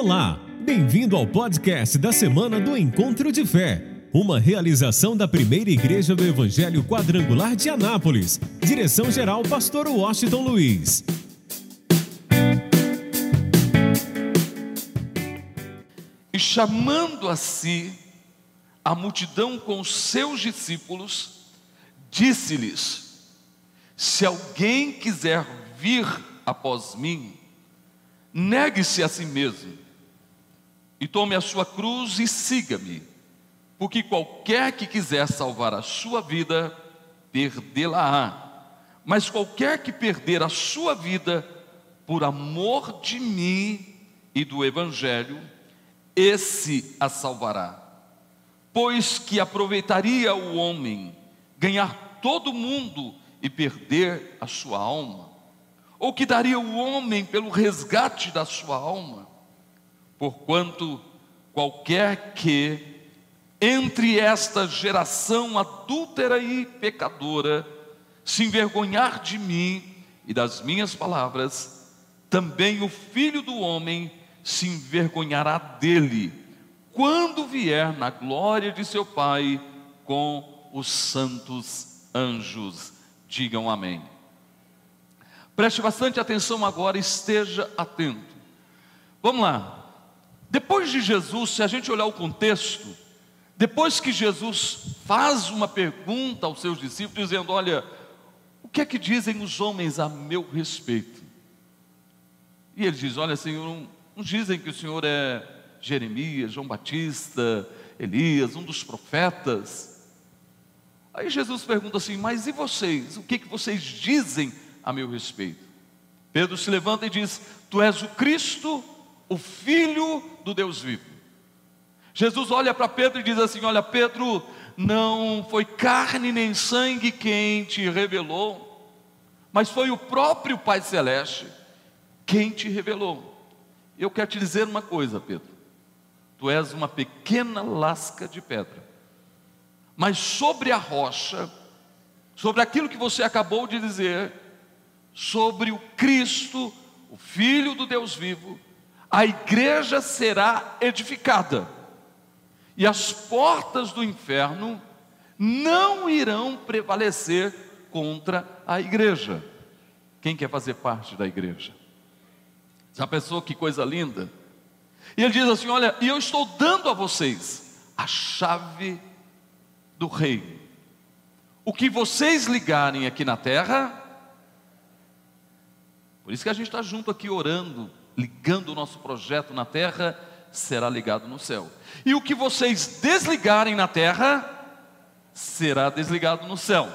Olá, bem-vindo ao podcast da semana do Encontro de Fé, uma realização da primeira igreja do Evangelho Quadrangular de Anápolis. Direção-geral, Pastor Washington Luiz. E chamando a si a multidão com os seus discípulos, disse-lhes: Se alguém quiser vir após mim, negue-se a si mesmo e tome a sua cruz e siga-me, porque qualquer que quiser salvar a sua vida, perdê-la-á. Mas qualquer que perder a sua vida por amor de mim e do Evangelho, esse a salvará. Pois que aproveitaria o homem ganhar todo mundo e perder a sua alma? Ou que daria o homem pelo resgate da sua alma? Porquanto qualquer que entre esta geração adúltera e pecadora se envergonhar de mim e das minhas palavras, também o filho do homem se envergonhará dele, quando vier na glória de seu Pai com os santos anjos. Digam amém. Preste bastante atenção agora, esteja atento. Vamos lá. Depois de Jesus, se a gente olhar o contexto, depois que Jesus faz uma pergunta aos seus discípulos, dizendo: Olha, o que é que dizem os homens a meu respeito? E ele diz: Olha, Senhor, uns dizem que o Senhor é Jeremias, João Batista, Elias, um dos profetas. Aí Jesus pergunta assim: Mas e vocês? O que, que vocês dizem a meu respeito. Pedro se levanta e diz: Tu és o Cristo, o Filho do Deus vivo. Jesus olha para Pedro e diz assim: Olha, Pedro, não foi carne nem sangue quem te revelou, mas foi o próprio Pai Celeste quem te revelou. Eu quero te dizer uma coisa, Pedro: tu és uma pequena lasca de pedra, mas sobre a rocha, sobre aquilo que você acabou de dizer, sobre o Cristo, o Filho do Deus vivo, a igreja será edificada, e as portas do inferno não irão prevalecer contra a igreja. Quem quer fazer parte da igreja? Já pensou que coisa linda? E ele diz assim: Olha, e eu estou dando a vocês a chave do reino. O que vocês ligarem aqui na terra, por isso que a gente está junto aqui orando, ligando o nosso projeto na terra, será ligado no céu. E o que vocês desligarem na terra, será desligado no céu.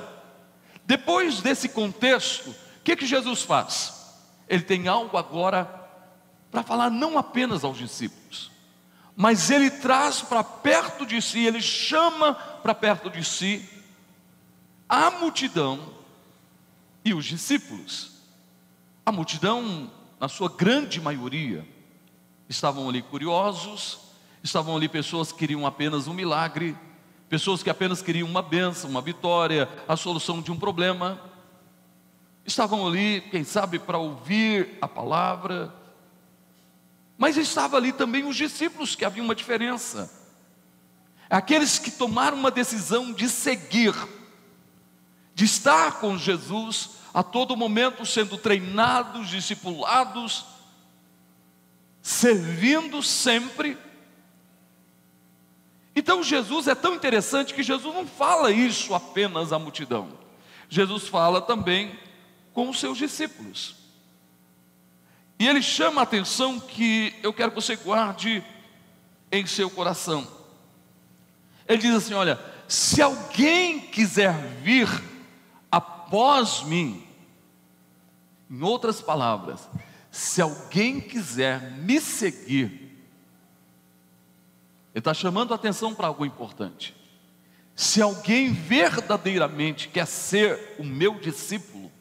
Depois desse contexto, o que, que Jesus faz? Ele tem algo agora para falar não apenas aos discípulos, mas ele traz para perto de si, ele chama para perto de si a multidão e os discípulos. A multidão, na sua grande maioria, estavam ali curiosos, estavam ali pessoas que queriam apenas um milagre, pessoas que apenas queriam uma benção, uma vitória, a solução de um problema. Estavam ali, quem sabe, para ouvir a palavra, mas estava ali também os discípulos, que havia uma diferença. Aqueles que tomaram uma decisão de seguir, de estar com Jesus, a todo momento sendo treinados, discipulados, servindo sempre. Então Jesus é tão interessante que Jesus não fala isso apenas à multidão. Jesus fala também com os seus discípulos. E ele chama a atenção que eu quero que você guarde em seu coração. Ele diz assim: Olha, se alguém quiser vir após mim. Em outras palavras, se alguém quiser me seguir, ele está chamando a atenção para algo importante. Se alguém verdadeiramente quer ser o meu discípulo,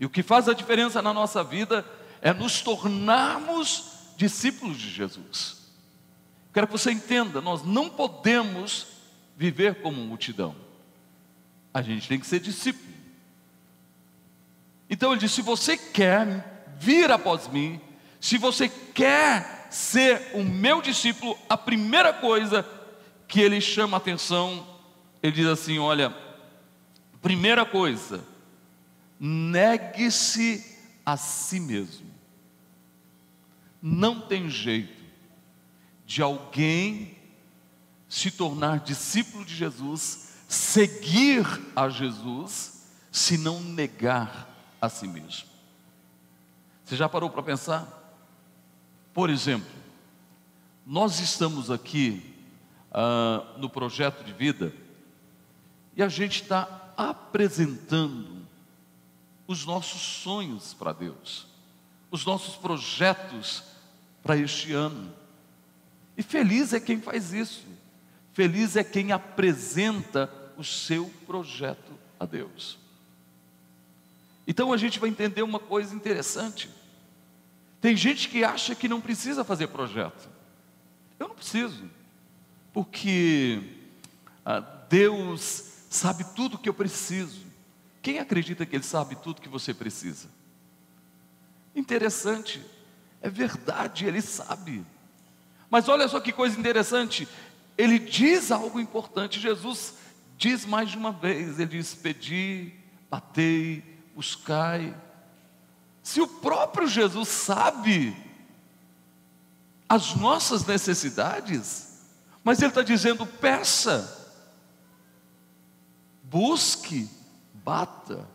e o que faz a diferença na nossa vida é nos tornarmos discípulos de Jesus. Quero que você entenda, nós não podemos viver como multidão. A gente tem que ser discípulo. Então ele diz: se você quer vir após mim, se você quer ser o meu discípulo, a primeira coisa que ele chama a atenção, ele diz assim: olha, primeira coisa, negue-se a si mesmo. Não tem jeito de alguém se tornar discípulo de Jesus, seguir a Jesus, se não negar a si mesmo. Você já parou para pensar? Por exemplo, nós estamos aqui ah, no projeto de vida e a gente está apresentando os nossos sonhos para Deus, os nossos projetos para este ano. E feliz é quem faz isso, feliz é quem apresenta o seu projeto a Deus. Então a gente vai entender uma coisa interessante. Tem gente que acha que não precisa fazer projeto. Eu não preciso, porque ah, Deus sabe tudo que eu preciso. Quem acredita que Ele sabe tudo que você precisa? Interessante, é verdade, Ele sabe. Mas olha só que coisa interessante, Ele diz algo importante. Jesus diz mais de uma vez: Ele diz: Pedi, batei, buscai. Se o próprio Jesus sabe as nossas necessidades, mas Ele está dizendo: peça, busque, bata.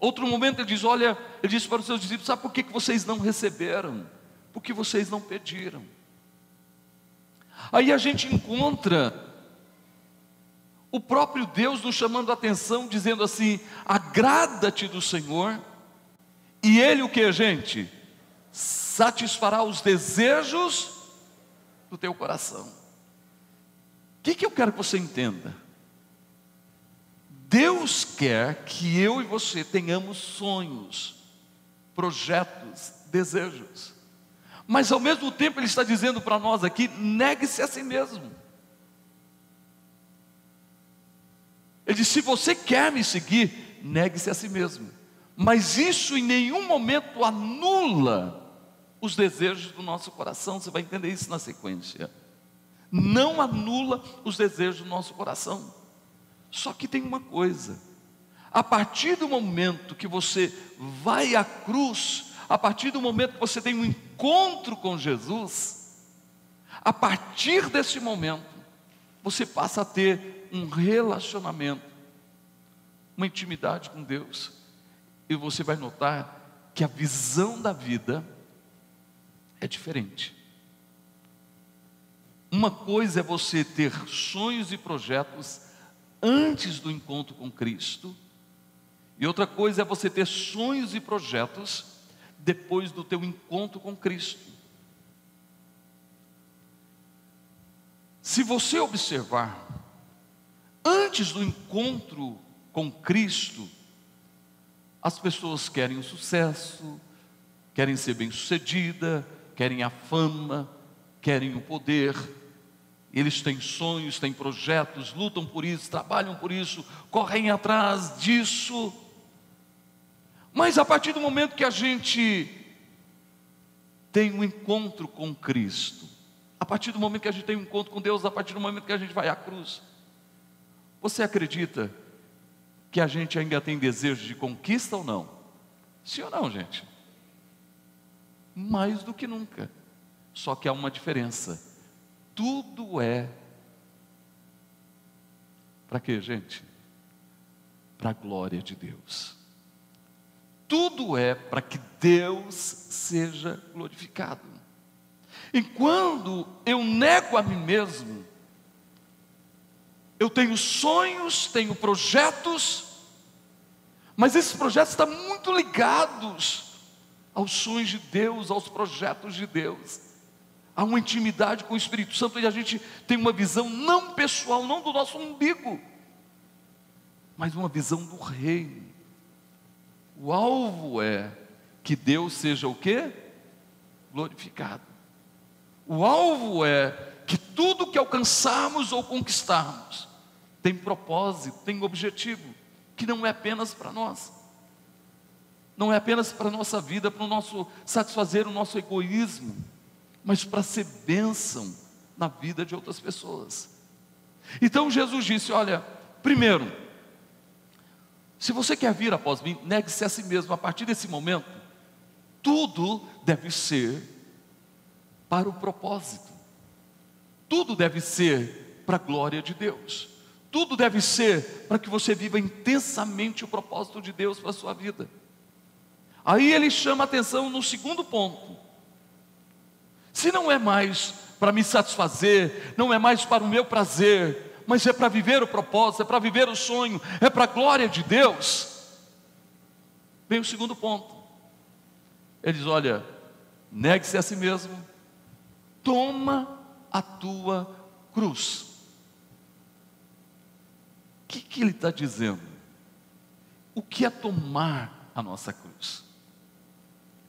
Outro momento ele diz: Olha, ele disse para os seus discípulos: Sabe por que vocês não receberam? Porque vocês não pediram. Aí a gente encontra o próprio Deus nos chamando a atenção, dizendo assim: agrada-te do Senhor, e Ele o que, gente? Satisfará os desejos do teu coração. O que, que eu quero que você entenda? Deus quer que eu e você tenhamos sonhos, projetos, desejos. Mas ao mesmo tempo Ele está dizendo para nós aqui: negue-se a si mesmo. Ele diz: se você quer me seguir, negue-se a si mesmo. Mas isso em nenhum momento anula os desejos do nosso coração. Você vai entender isso na sequência. Não anula os desejos do nosso coração. Só que tem uma coisa: a partir do momento que você vai à cruz, a partir do momento que você tem um encontro com Jesus, a partir desse momento, você passa a ter um relacionamento, uma intimidade com Deus, e você vai notar que a visão da vida é diferente. Uma coisa é você ter sonhos e projetos antes do encontro com Cristo, e outra coisa é você ter sonhos e projetos depois do teu encontro com Cristo. Se você observar, antes do encontro com Cristo, as pessoas querem o sucesso, querem ser bem-sucedida, querem a fama, querem o poder, eles têm sonhos, têm projetos, lutam por isso, trabalham por isso, correm atrás disso. Mas a partir do momento que a gente tem um encontro com Cristo, a partir do momento que a gente tem um encontro com Deus, a partir do momento que a gente vai à cruz, você acredita que a gente ainda tem desejo de conquista ou não? Sim ou não, gente? Mais do que nunca. Só que há uma diferença tudo é para quê, gente? Para a glória de Deus. Tudo é para que Deus seja glorificado. E quando eu nego a mim mesmo, eu tenho sonhos, tenho projetos, mas esses projetos estão muito ligados aos sonhos de Deus, aos projetos de Deus há uma intimidade com o Espírito Santo e a gente tem uma visão não pessoal, não do nosso umbigo, mas uma visão do reino. O alvo é que Deus seja o quê? Glorificado. O alvo é que tudo que alcançarmos ou conquistarmos tem propósito, tem objetivo, que não é apenas para nós. Não é apenas para a nossa vida, para o nosso satisfazer o nosso egoísmo mas para ser bênção na vida de outras pessoas. Então Jesus disse: Olha, primeiro, se você quer vir após mim, negue-se a si mesmo. A partir desse momento, tudo deve ser para o propósito, tudo deve ser para a glória de Deus, tudo deve ser para que você viva intensamente o propósito de Deus para a sua vida. Aí ele chama atenção no segundo ponto. Se não é mais para me satisfazer, não é mais para o meu prazer, mas é para viver o propósito, é para viver o sonho, é para a glória de Deus. Vem o segundo ponto. Ele diz: Olha, negue-se a si mesmo, toma a tua cruz. Que, que ele está dizendo? O que é tomar a nossa cruz?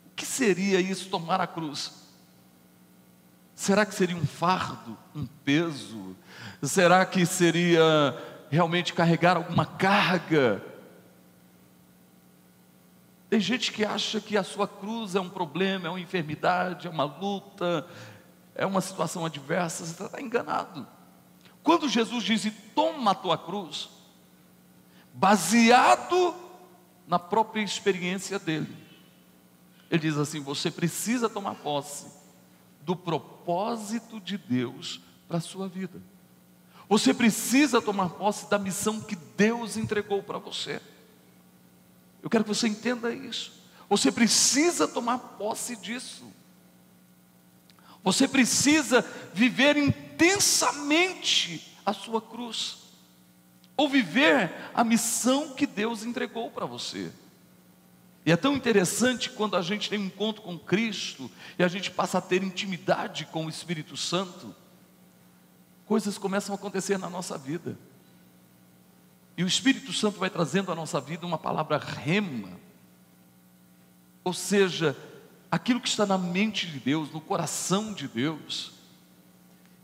O que seria isso, tomar a cruz? Será que seria um fardo, um peso? Será que seria realmente carregar alguma carga? Tem gente que acha que a sua cruz é um problema, é uma enfermidade, é uma luta, é uma situação adversa, você está enganado. Quando Jesus diz: toma a tua cruz, baseado na própria experiência dele, ele diz assim: você precisa tomar posse do propósito de Deus para a sua vida. Você precisa tomar posse da missão que Deus entregou para você. Eu quero que você entenda isso. Você precisa tomar posse disso. Você precisa viver intensamente a sua cruz, ou viver a missão que Deus entregou para você. E é tão interessante quando a gente tem um encontro com Cristo e a gente passa a ter intimidade com o Espírito Santo, coisas começam a acontecer na nossa vida. E o Espírito Santo vai trazendo à nossa vida uma palavra rema, ou seja, aquilo que está na mente de Deus, no coração de Deus,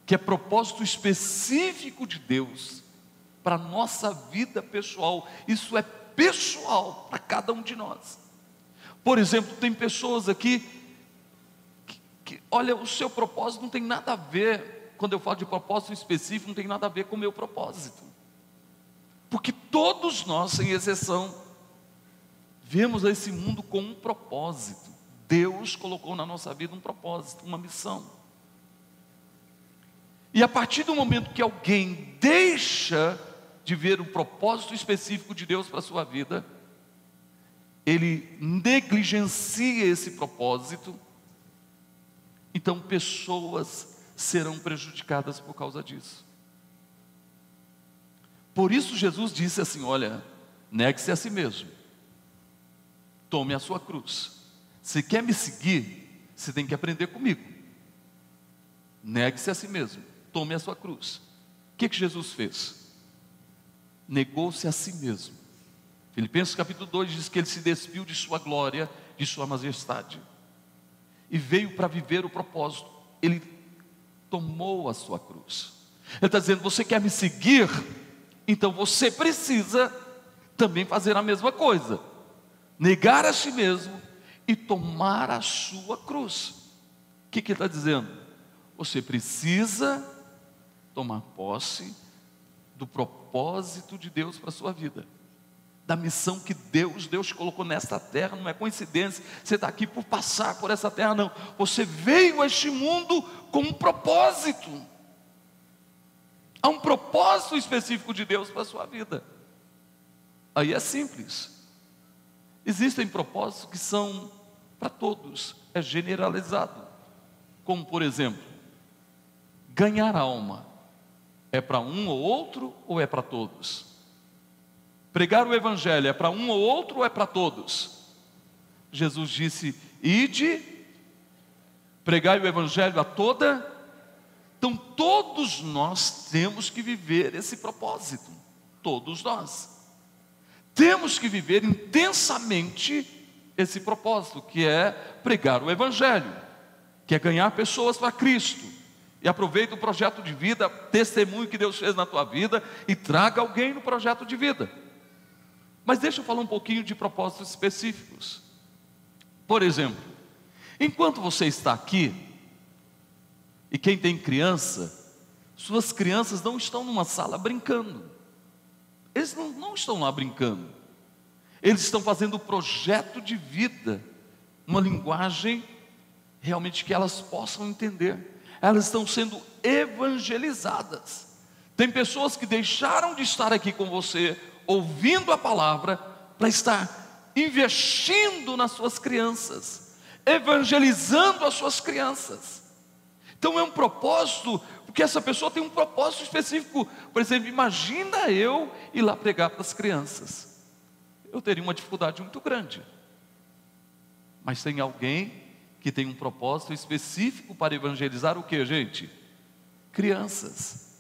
que é propósito específico de Deus para a nossa vida pessoal, isso é pessoal para cada um de nós. Por exemplo, tem pessoas aqui que, que, olha, o seu propósito não tem nada a ver, quando eu falo de propósito específico, não tem nada a ver com o meu propósito. Porque todos nós, sem exceção, vemos esse mundo com um propósito. Deus colocou na nossa vida um propósito, uma missão. E a partir do momento que alguém deixa de ver o propósito específico de Deus para a sua vida, ele negligencia esse propósito, então pessoas serão prejudicadas por causa disso. Por isso Jesus disse assim: Olha, negue-se a si mesmo, tome a sua cruz. Se quer me seguir, você tem que aprender comigo. Negue-se a si mesmo, tome a sua cruz. O que, que Jesus fez? Negou-se a si mesmo. Filipenses capítulo 2 diz que ele se despiu de sua glória, de sua majestade, e veio para viver o propósito. Ele tomou a sua cruz. Ele está dizendo: Você quer me seguir? Então você precisa também fazer a mesma coisa, negar a si mesmo e tomar a sua cruz. O que, que ele está dizendo? Você precisa tomar posse do propósito de Deus para a sua vida, da missão que Deus, Deus colocou nesta terra, não é coincidência, você está aqui por passar por essa terra, não. Você veio a este mundo com um propósito. Há um propósito específico de Deus para a sua vida. Aí é simples. Existem propósitos que são para todos, é generalizado. Como, por exemplo, ganhar alma. É para um ou outro ou é para todos? Pregar o Evangelho é para um ou outro ou é para todos? Jesus disse: Ide, pregai o Evangelho a toda então, todos nós temos que viver esse propósito, todos nós. Temos que viver intensamente esse propósito, que é pregar o Evangelho, que é ganhar pessoas para Cristo. E aproveita o projeto de vida, testemunho que Deus fez na tua vida e traga alguém no projeto de vida. Mas deixa eu falar um pouquinho de propósitos específicos. Por exemplo, enquanto você está aqui, E quem tem criança, suas crianças não estão numa sala brincando. Eles não, não estão lá brincando. Eles estão fazendo projeto de vida, uma linguagem realmente que elas possam entender. Elas estão sendo evangelizadas. Tem pessoas que deixaram de estar aqui com você, ouvindo a palavra, para estar investindo nas suas crianças, evangelizando as suas crianças. Então é um propósito, porque essa pessoa tem um propósito específico. Por exemplo, imagina eu ir lá pregar para as crianças. Eu teria uma dificuldade muito grande. Mas tem alguém que tem um propósito específico para evangelizar o que, gente? Crianças.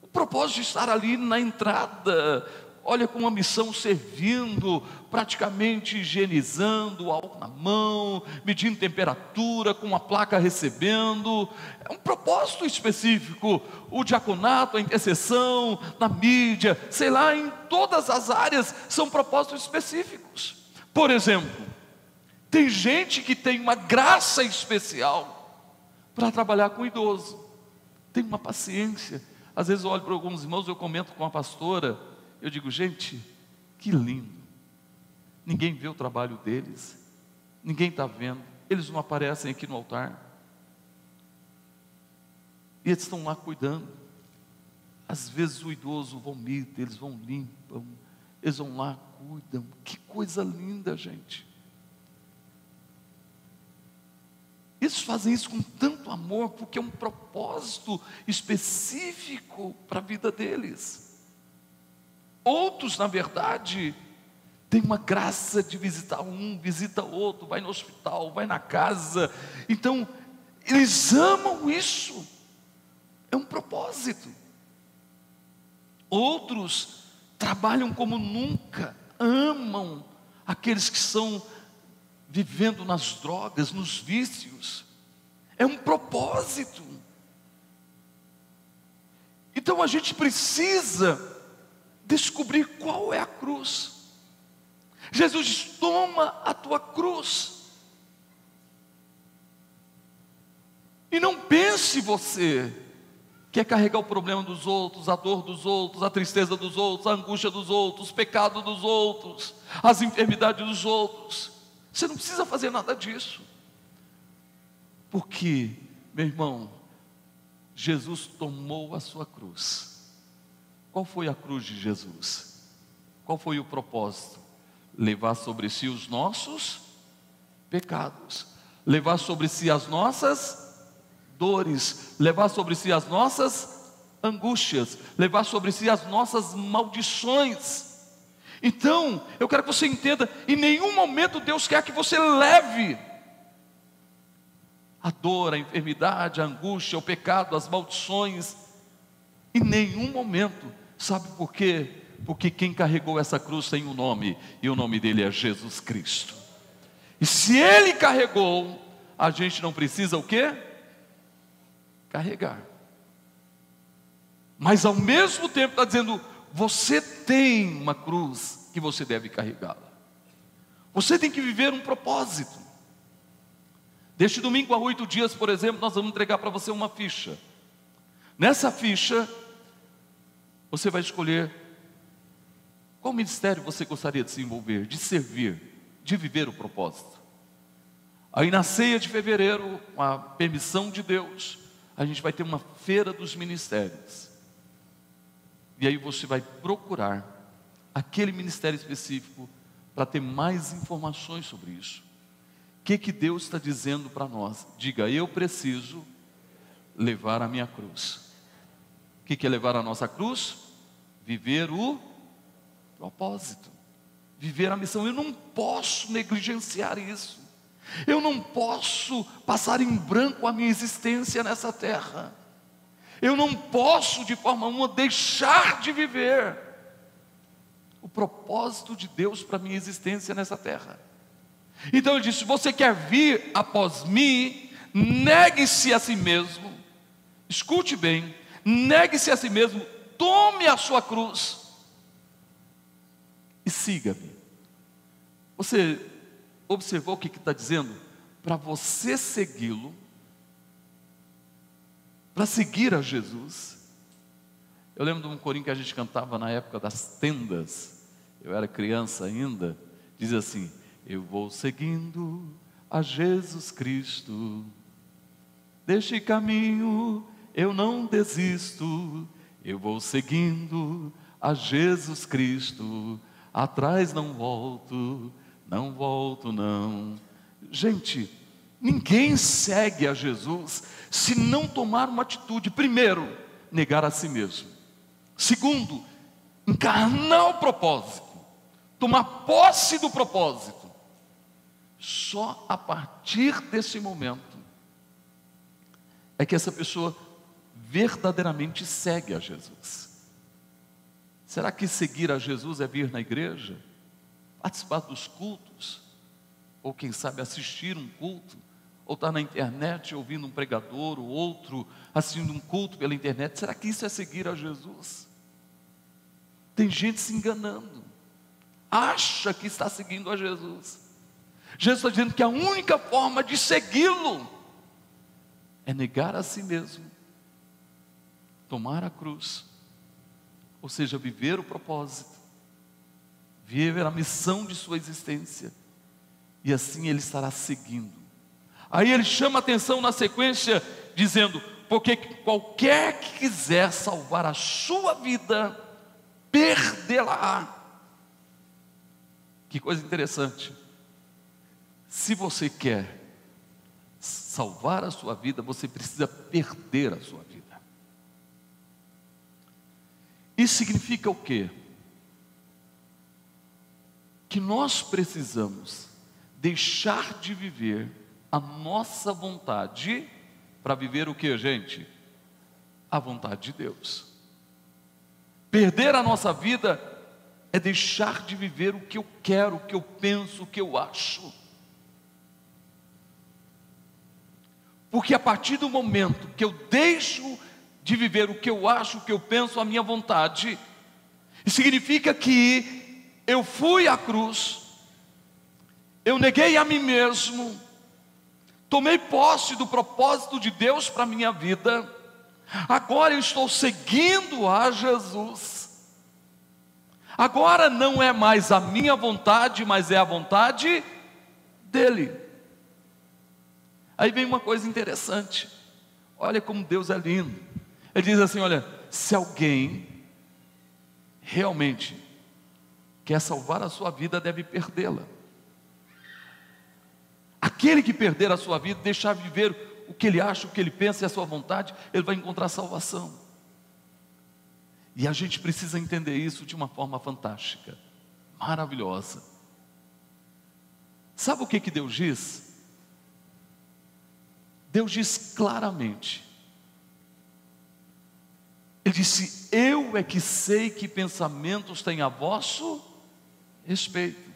O propósito de estar ali na entrada, olha com uma missão servindo, praticamente higienizando, álcool na mão, medindo temperatura, com uma placa recebendo. É um propósito específico. O diaconato, a intercessão, na mídia, sei lá, em todas as áreas são propósitos específicos. Por exemplo, tem gente que tem uma graça especial para trabalhar com idoso. Tem uma paciência. Às vezes eu olho para alguns irmãos, eu comento com a pastora, eu digo, gente, que lindo. Ninguém vê o trabalho deles, ninguém está vendo, eles não aparecem aqui no altar. E eles estão lá cuidando. Às vezes o idoso vomita, eles vão limpam, eles vão lá, cuidam. Que coisa linda, gente. Eles fazem isso com tanto amor, porque é um propósito específico para a vida deles. Outros, na verdade, têm uma graça de visitar um, visita outro, vai no hospital, vai na casa. Então, eles amam isso. É um propósito. Outros trabalham como nunca, amam aqueles que estão vivendo nas drogas, nos vícios. É um propósito. Então a gente precisa descobrir qual é a cruz. Jesus diz: toma a tua cruz. E não pense você que é carregar o problema dos outros, a dor dos outros, a tristeza dos outros, a angústia dos outros, o pecado dos outros, as enfermidades dos outros. Você não precisa fazer nada disso. Porque, meu irmão, Jesus tomou a sua cruz qual foi a cruz de Jesus? Qual foi o propósito? Levar sobre si os nossos pecados, levar sobre si as nossas dores, levar sobre si as nossas angústias, levar sobre si as nossas maldições. Então, eu quero que você entenda: em nenhum momento Deus quer que você leve a dor, a enfermidade, a angústia, o pecado, as maldições. Em nenhum momento Sabe por quê? Porque quem carregou essa cruz tem um nome, e o nome dele é Jesus Cristo. E se ele carregou, a gente não precisa o quê? Carregar. Mas ao mesmo tempo está dizendo, você tem uma cruz que você deve carregá-la. Você tem que viver um propósito. Deste domingo a oito dias, por exemplo, nós vamos entregar para você uma ficha. Nessa ficha você vai escolher qual ministério você gostaria de se envolver, de servir, de viver o propósito. Aí na ceia de fevereiro, com a permissão de Deus, a gente vai ter uma feira dos ministérios. E aí você vai procurar aquele ministério específico para ter mais informações sobre isso. Que, que Deus está dizendo para nós? Diga, eu preciso levar a minha cruz. O que é levar a nossa cruz? Viver o propósito, viver a missão. Eu não posso negligenciar isso. Eu não posso passar em branco a minha existência nessa terra. Eu não posso, de forma alguma, deixar de viver o propósito de Deus para a minha existência nessa terra. Então ele disse: se você quer vir após mim, negue-se a si mesmo. Escute bem, negue-se a si mesmo, tome a sua cruz e siga-me. Você observou o que está dizendo? Para você segui-lo, para seguir a Jesus. Eu lembro de um corinho que a gente cantava na época das tendas, eu era criança ainda, diz assim: Eu vou seguindo a Jesus Cristo, deste caminho eu não desisto, eu vou seguindo a Jesus Cristo, atrás não volto, não volto não. Gente, ninguém segue a Jesus se não tomar uma atitude. Primeiro, negar a si mesmo. Segundo, encarnar o propósito, tomar posse do propósito. Só a partir desse momento é que essa pessoa verdadeiramente segue a Jesus. Será que seguir a Jesus é vir na igreja, participar dos cultos, ou quem sabe assistir um culto, ou estar na internet ouvindo um pregador, ou outro assistindo um culto pela internet? Será que isso é seguir a Jesus? Tem gente se enganando, acha que está seguindo a Jesus. Jesus está dizendo que a única forma de segui-lo é negar a si mesmo, tomar a cruz, ou seja, viver o propósito, viver a missão de sua existência, e assim ele estará seguindo. Aí ele chama atenção na sequência, dizendo: Porque qualquer que quiser salvar a sua vida, perdê-la. Que coisa interessante. Se você quer salvar a sua vida, você precisa perder a sua vida. Isso significa o quê? Que nós precisamos deixar de viver a nossa vontade para viver o que, gente? A vontade de Deus. Perder a nossa vida é deixar de viver o que eu quero, o que eu penso, o que eu acho. Porque a partir do momento que eu deixo de viver o que eu acho, o que eu penso, a minha vontade, significa que eu fui à cruz, eu neguei a mim mesmo, tomei posse do propósito de Deus para a minha vida, agora eu estou seguindo a Jesus. Agora não é mais a minha vontade, mas é a vontade dele. Aí vem uma coisa interessante. Olha como Deus é lindo. Ele diz assim: olha, se alguém realmente quer salvar a sua vida, deve perdê-la. Aquele que perder a sua vida, deixar viver o que ele acha, o que ele pensa e a sua vontade, ele vai encontrar salvação. E a gente precisa entender isso de uma forma fantástica, maravilhosa. Sabe o que, que Deus diz? Deus diz claramente: ele disse: Eu é que sei que pensamentos têm a vosso respeito.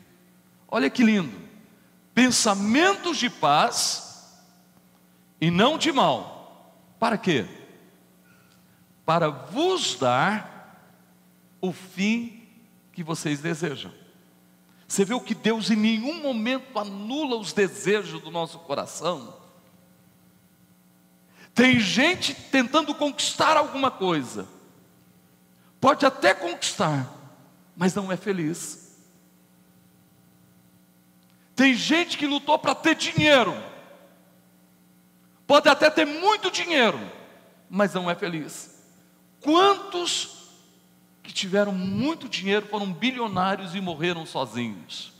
Olha que lindo. Pensamentos de paz e não de mal. Para quê? Para vos dar o fim que vocês desejam. Você vê o que Deus em nenhum momento anula os desejos do nosso coração tem gente tentando conquistar alguma coisa, pode até conquistar, mas não é feliz. Tem gente que lutou para ter dinheiro, pode até ter muito dinheiro, mas não é feliz. Quantos que tiveram muito dinheiro foram bilionários e morreram sozinhos?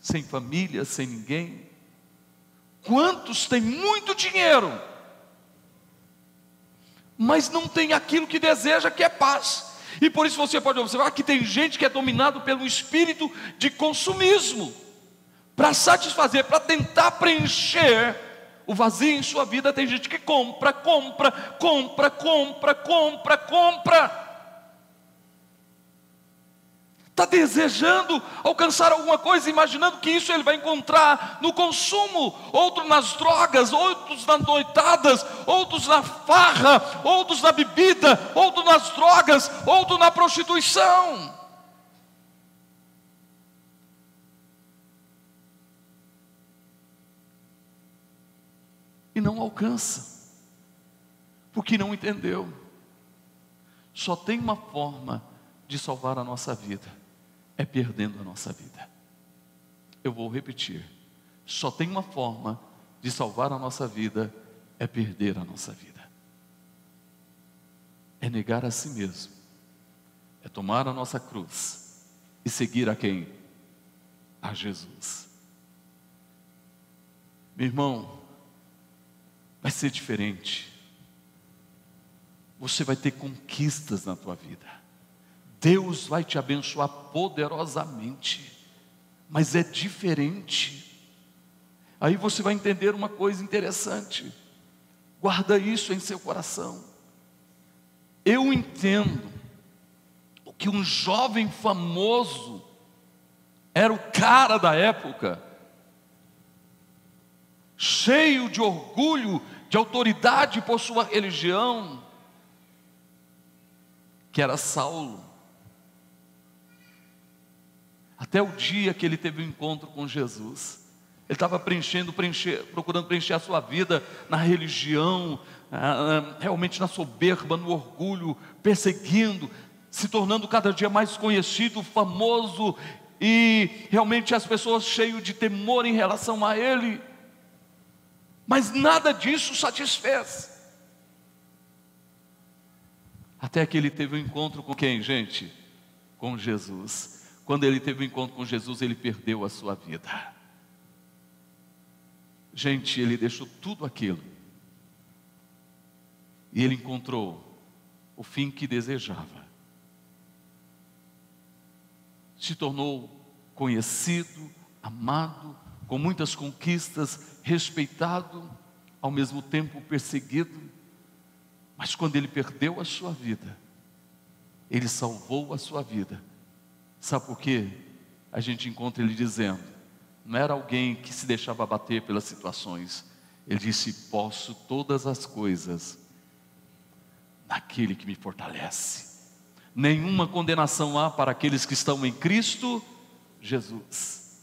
Sem família, sem ninguém. Quantos têm muito dinheiro, mas não tem aquilo que deseja, que é paz. E por isso você pode observar que tem gente que é dominado pelo espírito de consumismo, para satisfazer, para tentar preencher o vazio em sua vida. Tem gente que compra, compra, compra, compra, compra, compra está desejando alcançar alguma coisa, imaginando que isso ele vai encontrar no consumo, outro nas drogas, outros nas noitadas, outros na farra, outros na bebida, outros nas drogas, outros na prostituição. e não alcança, porque não entendeu. Só tem uma forma de salvar a nossa vida, é perdendo a nossa vida. Eu vou repetir: só tem uma forma de salvar a nossa vida, é perder a nossa vida. É negar a si mesmo, é tomar a nossa cruz e seguir a quem? A Jesus. Meu irmão, vai ser diferente. Você vai ter conquistas na tua vida. Deus vai te abençoar poderosamente. Mas é diferente. Aí você vai entender uma coisa interessante. Guarda isso em seu coração. Eu entendo que um jovem famoso era o cara da época cheio de orgulho, de autoridade por sua religião, que era Saulo. Até o dia que ele teve um encontro com Jesus. Ele estava preenchendo, preencher, procurando preencher a sua vida na religião, ah, ah, realmente na soberba, no orgulho, perseguindo, se tornando cada dia mais conhecido, famoso, e realmente as pessoas cheias de temor em relação a ele. Mas nada disso satisfez. Até que ele teve um encontro com quem, gente? Com Jesus. Quando ele teve um encontro com Jesus, ele perdeu a sua vida. Gente, ele deixou tudo aquilo. E ele encontrou o fim que desejava. Se tornou conhecido, amado, com muitas conquistas, respeitado, ao mesmo tempo perseguido. Mas quando ele perdeu a sua vida, ele salvou a sua vida. Sabe por quê? A gente encontra ele dizendo: não era alguém que se deixava bater pelas situações. Ele disse: Posso todas as coisas naquele que me fortalece. Nenhuma condenação há para aqueles que estão em Cristo Jesus.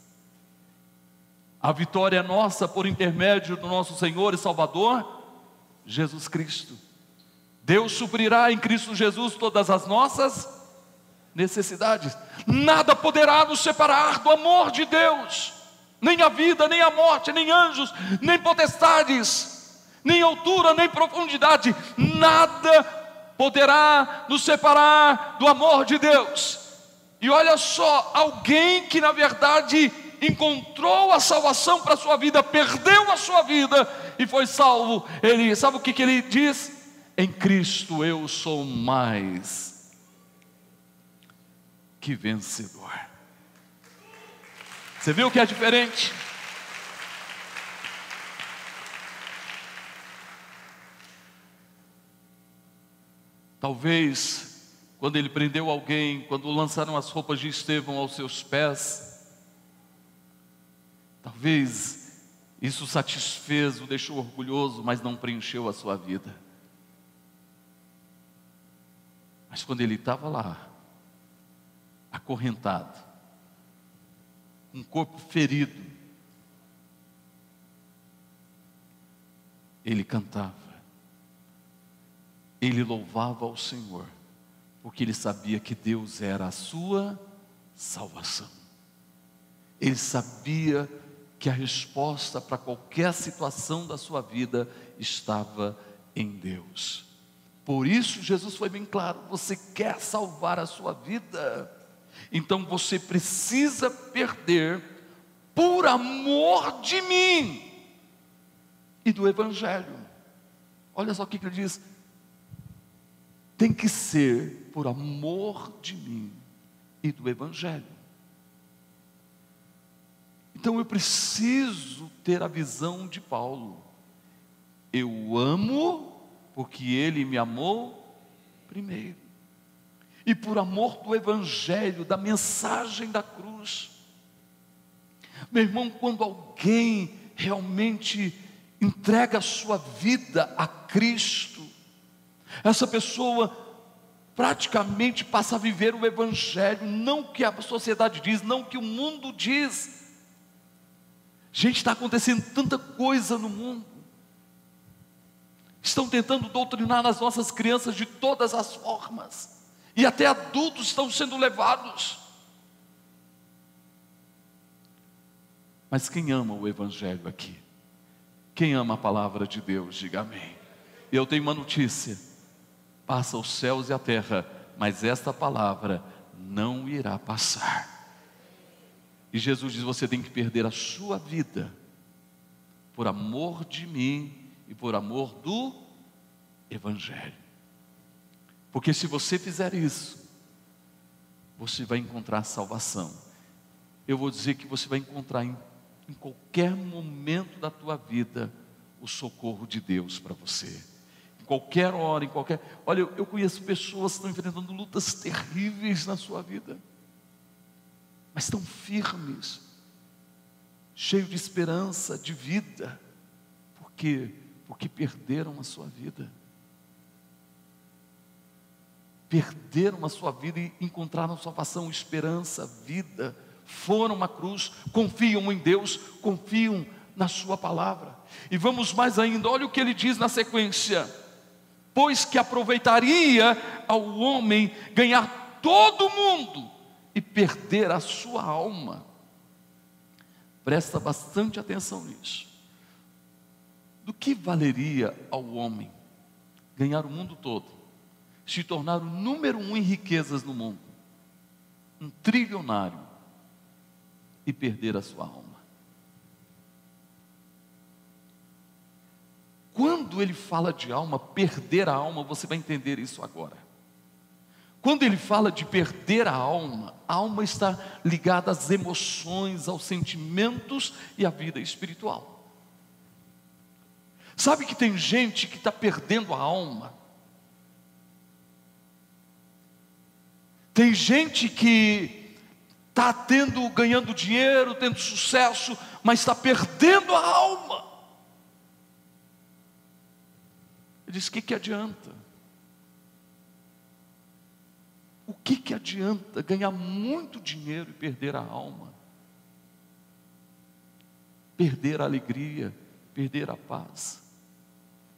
A vitória é nossa por intermédio do nosso Senhor e Salvador, Jesus Cristo. Deus suprirá em Cristo Jesus todas as nossas necessidades. Nada poderá nos separar do amor de Deus, nem a vida, nem a morte, nem anjos, nem potestades, nem altura, nem profundidade. Nada poderá nos separar do amor de Deus. E olha só, alguém que na verdade encontrou a salvação para a sua vida, perdeu a sua vida e foi salvo. Ele, sabe o que, que ele diz? Em Cristo eu sou mais que vencedor. Você viu que é diferente? Talvez, quando ele prendeu alguém, quando lançaram as roupas de Estevão aos seus pés, Talvez isso satisfez, o deixou orgulhoso, mas não preencheu a sua vida. Mas quando ele estava lá, acorrentado, um corpo ferido, ele cantava, ele louvava ao Senhor, porque ele sabia que Deus era a sua salvação. Ele sabia que a resposta para qualquer situação da sua vida estava em Deus. Por isso, Jesus foi bem claro: você quer salvar a sua vida, então você precisa perder por amor de mim e do Evangelho. Olha só o que ele diz: tem que ser por amor de mim e do Evangelho. Então eu preciso ter a visão de Paulo. Eu amo porque ele me amou primeiro. E por amor do Evangelho, da mensagem da cruz. Meu irmão, quando alguém realmente entrega a sua vida a Cristo, essa pessoa praticamente passa a viver o Evangelho, não o que a sociedade diz, não o que o mundo diz, Gente, está acontecendo tanta coisa no mundo. estão tentando doutrinar as nossas crianças de todas as formas, e até adultos estão sendo levados. Mas quem ama o Evangelho aqui? Quem ama a palavra de Deus, diga amém. E eu tenho uma notícia: passa os céus e a terra, mas esta palavra não irá passar. E Jesus diz: você tem que perder a sua vida por amor de mim e por amor do Evangelho. Porque se você fizer isso, você vai encontrar salvação. Eu vou dizer que você vai encontrar em, em qualquer momento da tua vida o socorro de Deus para você. Em qualquer hora, em qualquer. Olha, eu, eu conheço pessoas que estão enfrentando lutas terríveis na sua vida, mas estão firmes, cheios de esperança, de vida. Por quê? Porque perderam a sua vida perderam a sua vida e encontraram salvação, esperança, vida, foram à cruz, confiam em Deus, confiam na Sua palavra. E vamos mais ainda, olha o que ele diz na sequência: pois que aproveitaria ao homem ganhar todo o mundo e perder a sua alma. Presta bastante atenção nisso. Do que valeria ao homem ganhar o mundo todo? Se tornar o número um em riquezas no mundo, um trilionário, e perder a sua alma. Quando ele fala de alma, perder a alma, você vai entender isso agora. Quando ele fala de perder a alma, a alma está ligada às emoções, aos sentimentos e à vida espiritual. Sabe que tem gente que está perdendo a alma Tem gente que está tendo, ganhando dinheiro, tendo sucesso, mas está perdendo a alma. Ele diz: o que, que adianta? O que, que adianta ganhar muito dinheiro e perder a alma? Perder a alegria, perder a paz.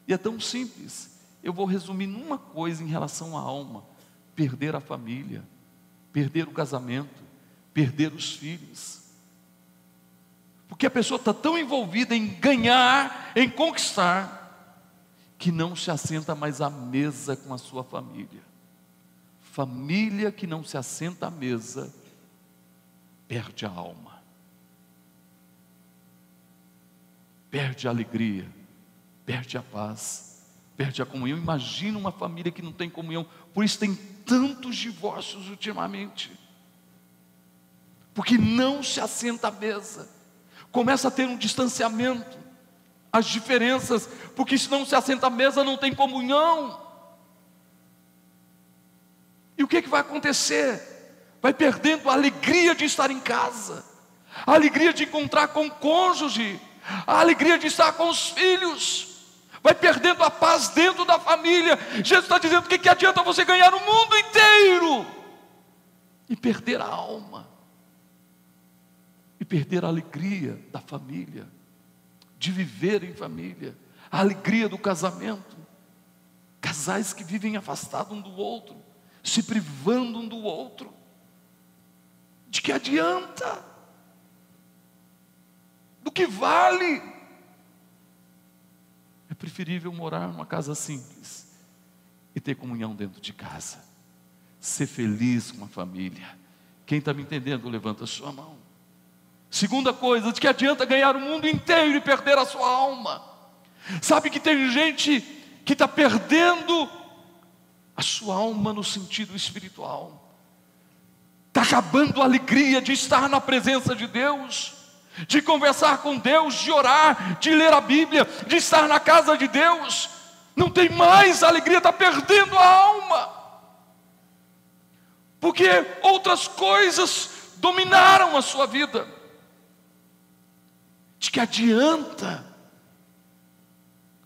E é tão simples. Eu vou resumir numa coisa em relação à alma: perder a família, perder o casamento, perder os filhos. Porque a pessoa está tão envolvida em ganhar, em conquistar, que não se assenta mais à mesa com a sua família. Família que não se assenta à mesa, perde a alma, perde a alegria, perde a paz, perde a comunhão. Imagina uma família que não tem comunhão, por isso tem tantos divórcios ultimamente, porque não se assenta à mesa, começa a ter um distanciamento, as diferenças, porque se não se assenta à mesa não tem comunhão. E o que, que vai acontecer? Vai perdendo a alegria de estar em casa, a alegria de encontrar com o cônjuge, a alegria de estar com os filhos vai perdendo a paz dentro da família. Jesus está dizendo: que, que adianta você ganhar o mundo inteiro e perder a alma, e perder a alegria da família, de viver em família, a alegria do casamento. Casais que vivem afastados um do outro, se privando um do outro. De que adianta? Do que vale? Preferível morar numa casa simples e ter comunhão dentro de casa. Ser feliz com a família. Quem está me entendendo, levanta a sua mão. Segunda coisa, de que adianta ganhar o mundo inteiro e perder a sua alma. Sabe que tem gente que está perdendo a sua alma no sentido espiritual, está acabando a alegria de estar na presença de Deus de conversar com Deus, de orar, de ler a Bíblia, de estar na casa de Deus. Não tem mais alegria, está perdendo a alma. Porque outras coisas dominaram a sua vida. De que adianta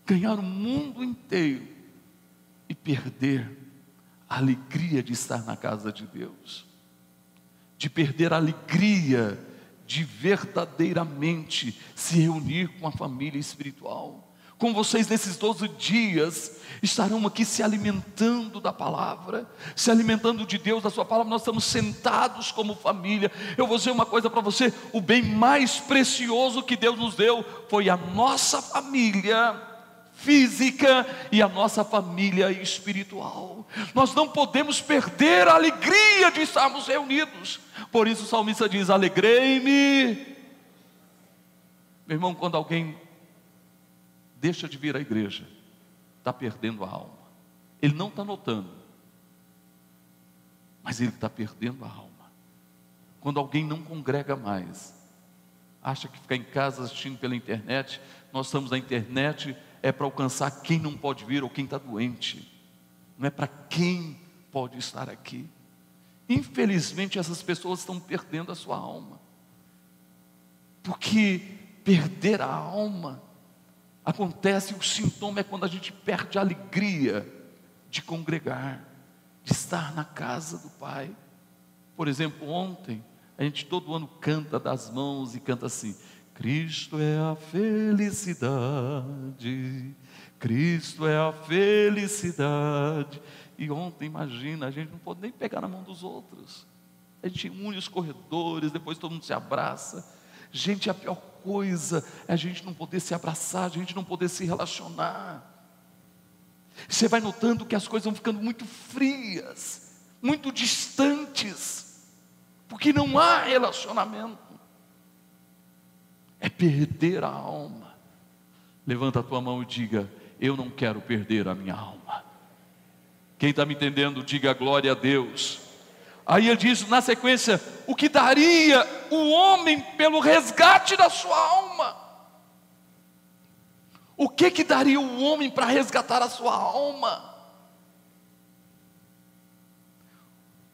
ganhar o mundo inteiro e perder a alegria de estar na casa de Deus, de perder a alegria de verdadeiramente se reunir com a família espiritual. com vocês nesses 12 dias, estarão aqui se alimentando da palavra, se alimentando de Deus, da Sua palavra. Nós estamos sentados como família. Eu vou dizer uma coisa para você: o bem mais precioso que Deus nos deu foi a nossa família física e a nossa família espiritual. Nós não podemos perder a alegria de estarmos reunidos. Por isso o salmista diz: Alegrei-me. Meu irmão, quando alguém deixa de vir à igreja, está perdendo a alma. Ele não está notando, mas ele está perdendo a alma. Quando alguém não congrega mais, acha que ficar em casa assistindo pela internet, nós estamos na internet é para alcançar quem não pode vir ou quem está doente, não é para quem pode estar aqui. Infelizmente, essas pessoas estão perdendo a sua alma, porque perder a alma acontece, o sintoma é quando a gente perde a alegria de congregar, de estar na casa do Pai. Por exemplo, ontem, a gente todo ano canta das mãos e canta assim: Cristo é a felicidade, Cristo é a felicidade. E ontem, imagina, a gente não pode nem pegar na mão dos outros. A gente une os corredores, depois todo mundo se abraça. Gente, a pior coisa é a gente não poder se abraçar, a gente não poder se relacionar. Você vai notando que as coisas vão ficando muito frias, muito distantes, porque não há relacionamento. É perder a alma. Levanta a tua mão e diga: Eu não quero perder a minha alma. Quem está me entendendo, diga glória a Deus. Aí ele diz na sequência: o que daria o homem pelo resgate da sua alma? O que que daria o homem para resgatar a sua alma?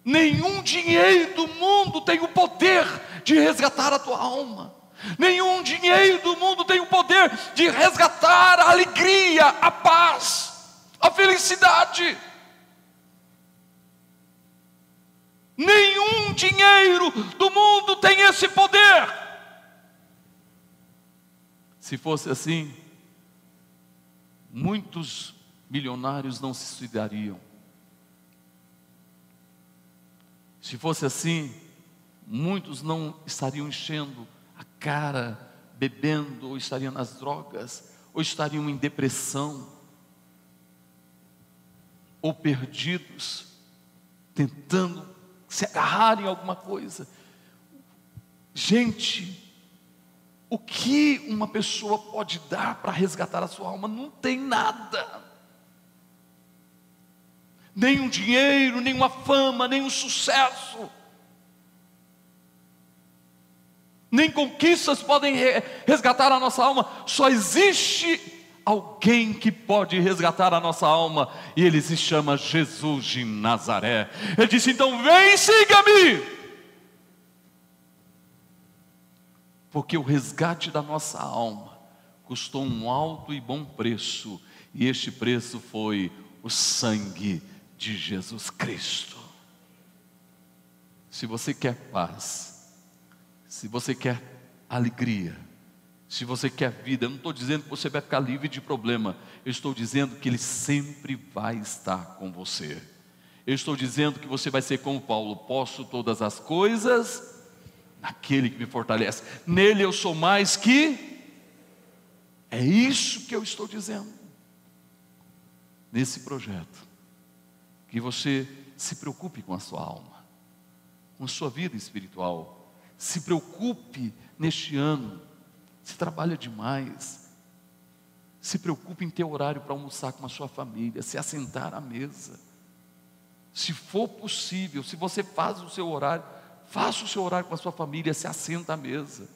Nenhum dinheiro do mundo tem o poder de resgatar a tua alma. Nenhum dinheiro do mundo tem o poder de resgatar a alegria, a paz, a felicidade. Nenhum dinheiro do mundo tem esse poder. Se fosse assim, muitos milionários não se suicidariam. Se fosse assim, muitos não estariam enchendo cara, bebendo, ou estariam nas drogas, ou estariam em depressão, ou perdidos, tentando se agarrarem em alguma coisa. Gente, o que uma pessoa pode dar para resgatar a sua alma? Não tem nada. Nem um dinheiro, nem uma fama, nem um sucesso. Nem conquistas podem resgatar a nossa alma. Só existe alguém que pode resgatar a nossa alma, e ele se chama Jesus de Nazaré. Ele disse: Então vem, siga-me. Porque o resgate da nossa alma custou um alto e bom preço, e este preço foi o sangue de Jesus Cristo. Se você quer paz, se você quer alegria, se você quer vida, eu não estou dizendo que você vai ficar livre de problema, eu estou dizendo que Ele sempre vai estar com você. Eu estou dizendo que você vai ser como Paulo: posso todas as coisas naquele que me fortalece. Nele eu sou mais que. É isso que eu estou dizendo. Nesse projeto, que você se preocupe com a sua alma, com a sua vida espiritual. Se preocupe neste ano se trabalha demais. Se preocupe em ter horário para almoçar com a sua família, se assentar à mesa. Se for possível, se você faz o seu horário, faça o seu horário com a sua família, se assenta à mesa.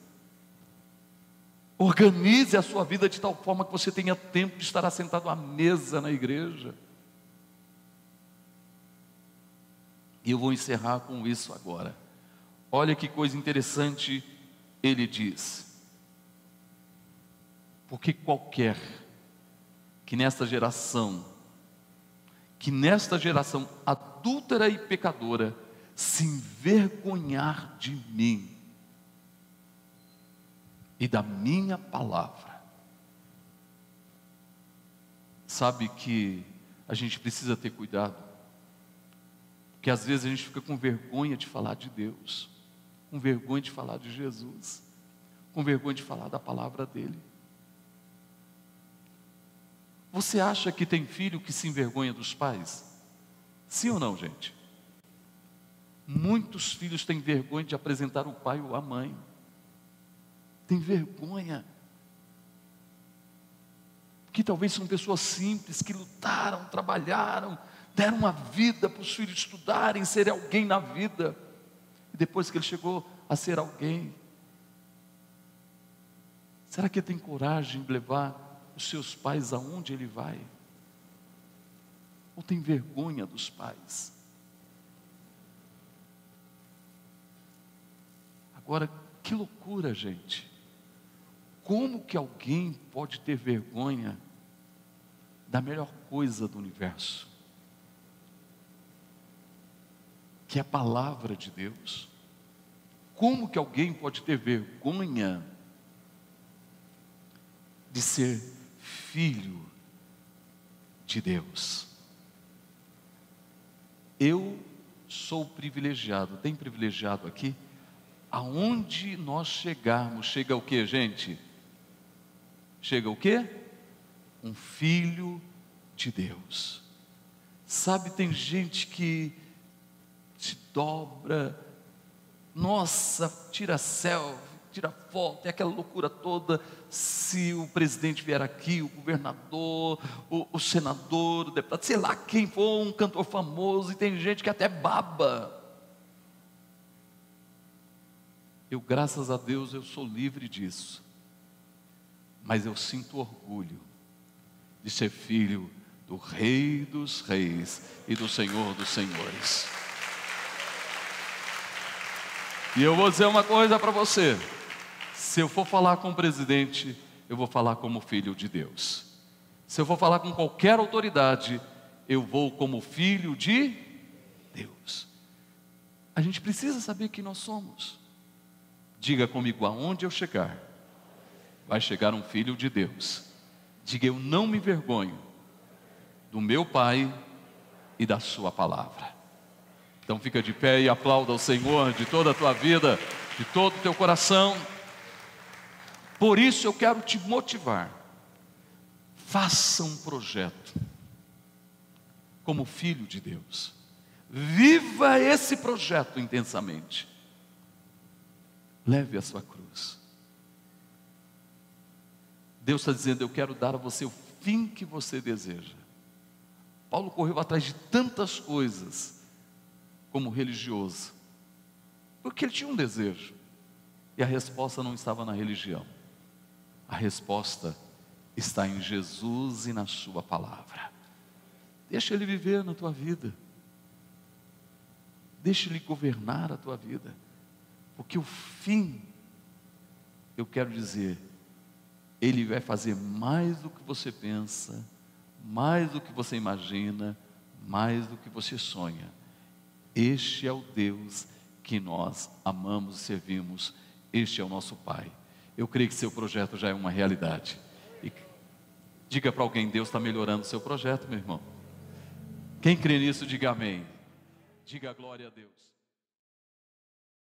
Organize a sua vida de tal forma que você tenha tempo de estar assentado à mesa na igreja. E eu vou encerrar com isso agora. Olha que coisa interessante ele diz. Porque qualquer que nesta geração, que nesta geração adúltera e pecadora, se envergonhar de mim e da minha palavra, sabe que a gente precisa ter cuidado, porque às vezes a gente fica com vergonha de falar de Deus, com vergonha de falar de Jesus, com vergonha de falar da palavra dele. Você acha que tem filho que se envergonha dos pais? Sim ou não, gente? Muitos filhos têm vergonha de apresentar o pai ou a mãe. Tem vergonha. Que talvez são pessoas simples que lutaram, trabalharam, deram uma vida para os filhos estudarem, serem alguém na vida. E depois que ele chegou a ser alguém, será que ele tem coragem de levar os seus pais aonde ele vai? Ou tem vergonha dos pais? Agora, que loucura, gente. Como que alguém pode ter vergonha da melhor coisa do universo? Que é a palavra de Deus. Como que alguém pode ter vergonha de ser filho de Deus? Eu sou privilegiado, tem privilegiado aqui? Aonde nós chegarmos, chega o que, gente? Chega o que? Um filho de Deus. Sabe, tem gente que se dobra, nossa, tira selfie, tira foto, é aquela loucura toda. Se o presidente vier aqui, o governador, o, o senador, o deputado, sei lá quem for, um cantor famoso, e tem gente que até baba. Eu, graças a Deus, eu sou livre disso. Mas eu sinto orgulho de ser filho do Rei dos Reis e do Senhor dos Senhores. E eu vou dizer uma coisa para você: se eu for falar com o presidente, eu vou falar como filho de Deus. Se eu for falar com qualquer autoridade, eu vou como filho de Deus. A gente precisa saber quem nós somos. Diga comigo, aonde eu chegar, vai chegar um filho de Deus. Diga, eu não me vergonho do meu Pai e da Sua palavra. Então fica de pé e aplauda o Senhor de toda a tua vida, de todo o teu coração. Por isso eu quero te motivar. Faça um projeto como filho de Deus. Viva esse projeto intensamente. Leve a sua cruz. Deus está dizendo: Eu quero dar a você o fim que você deseja. Paulo correu atrás de tantas coisas como religioso, porque ele tinha um desejo, e a resposta não estava na religião. A resposta está em Jesus e na Sua palavra. Deixa Ele viver na tua vida. Deixa Ele governar a tua vida. Porque o fim, eu quero dizer, Ele vai fazer mais do que você pensa, mais do que você imagina, mais do que você sonha. Este é o Deus que nós amamos e servimos. Este é o nosso Pai. Eu creio que seu projeto já é uma realidade. E diga para alguém: Deus está melhorando o seu projeto, meu irmão. Quem crê nisso, diga amém. Diga glória a Deus.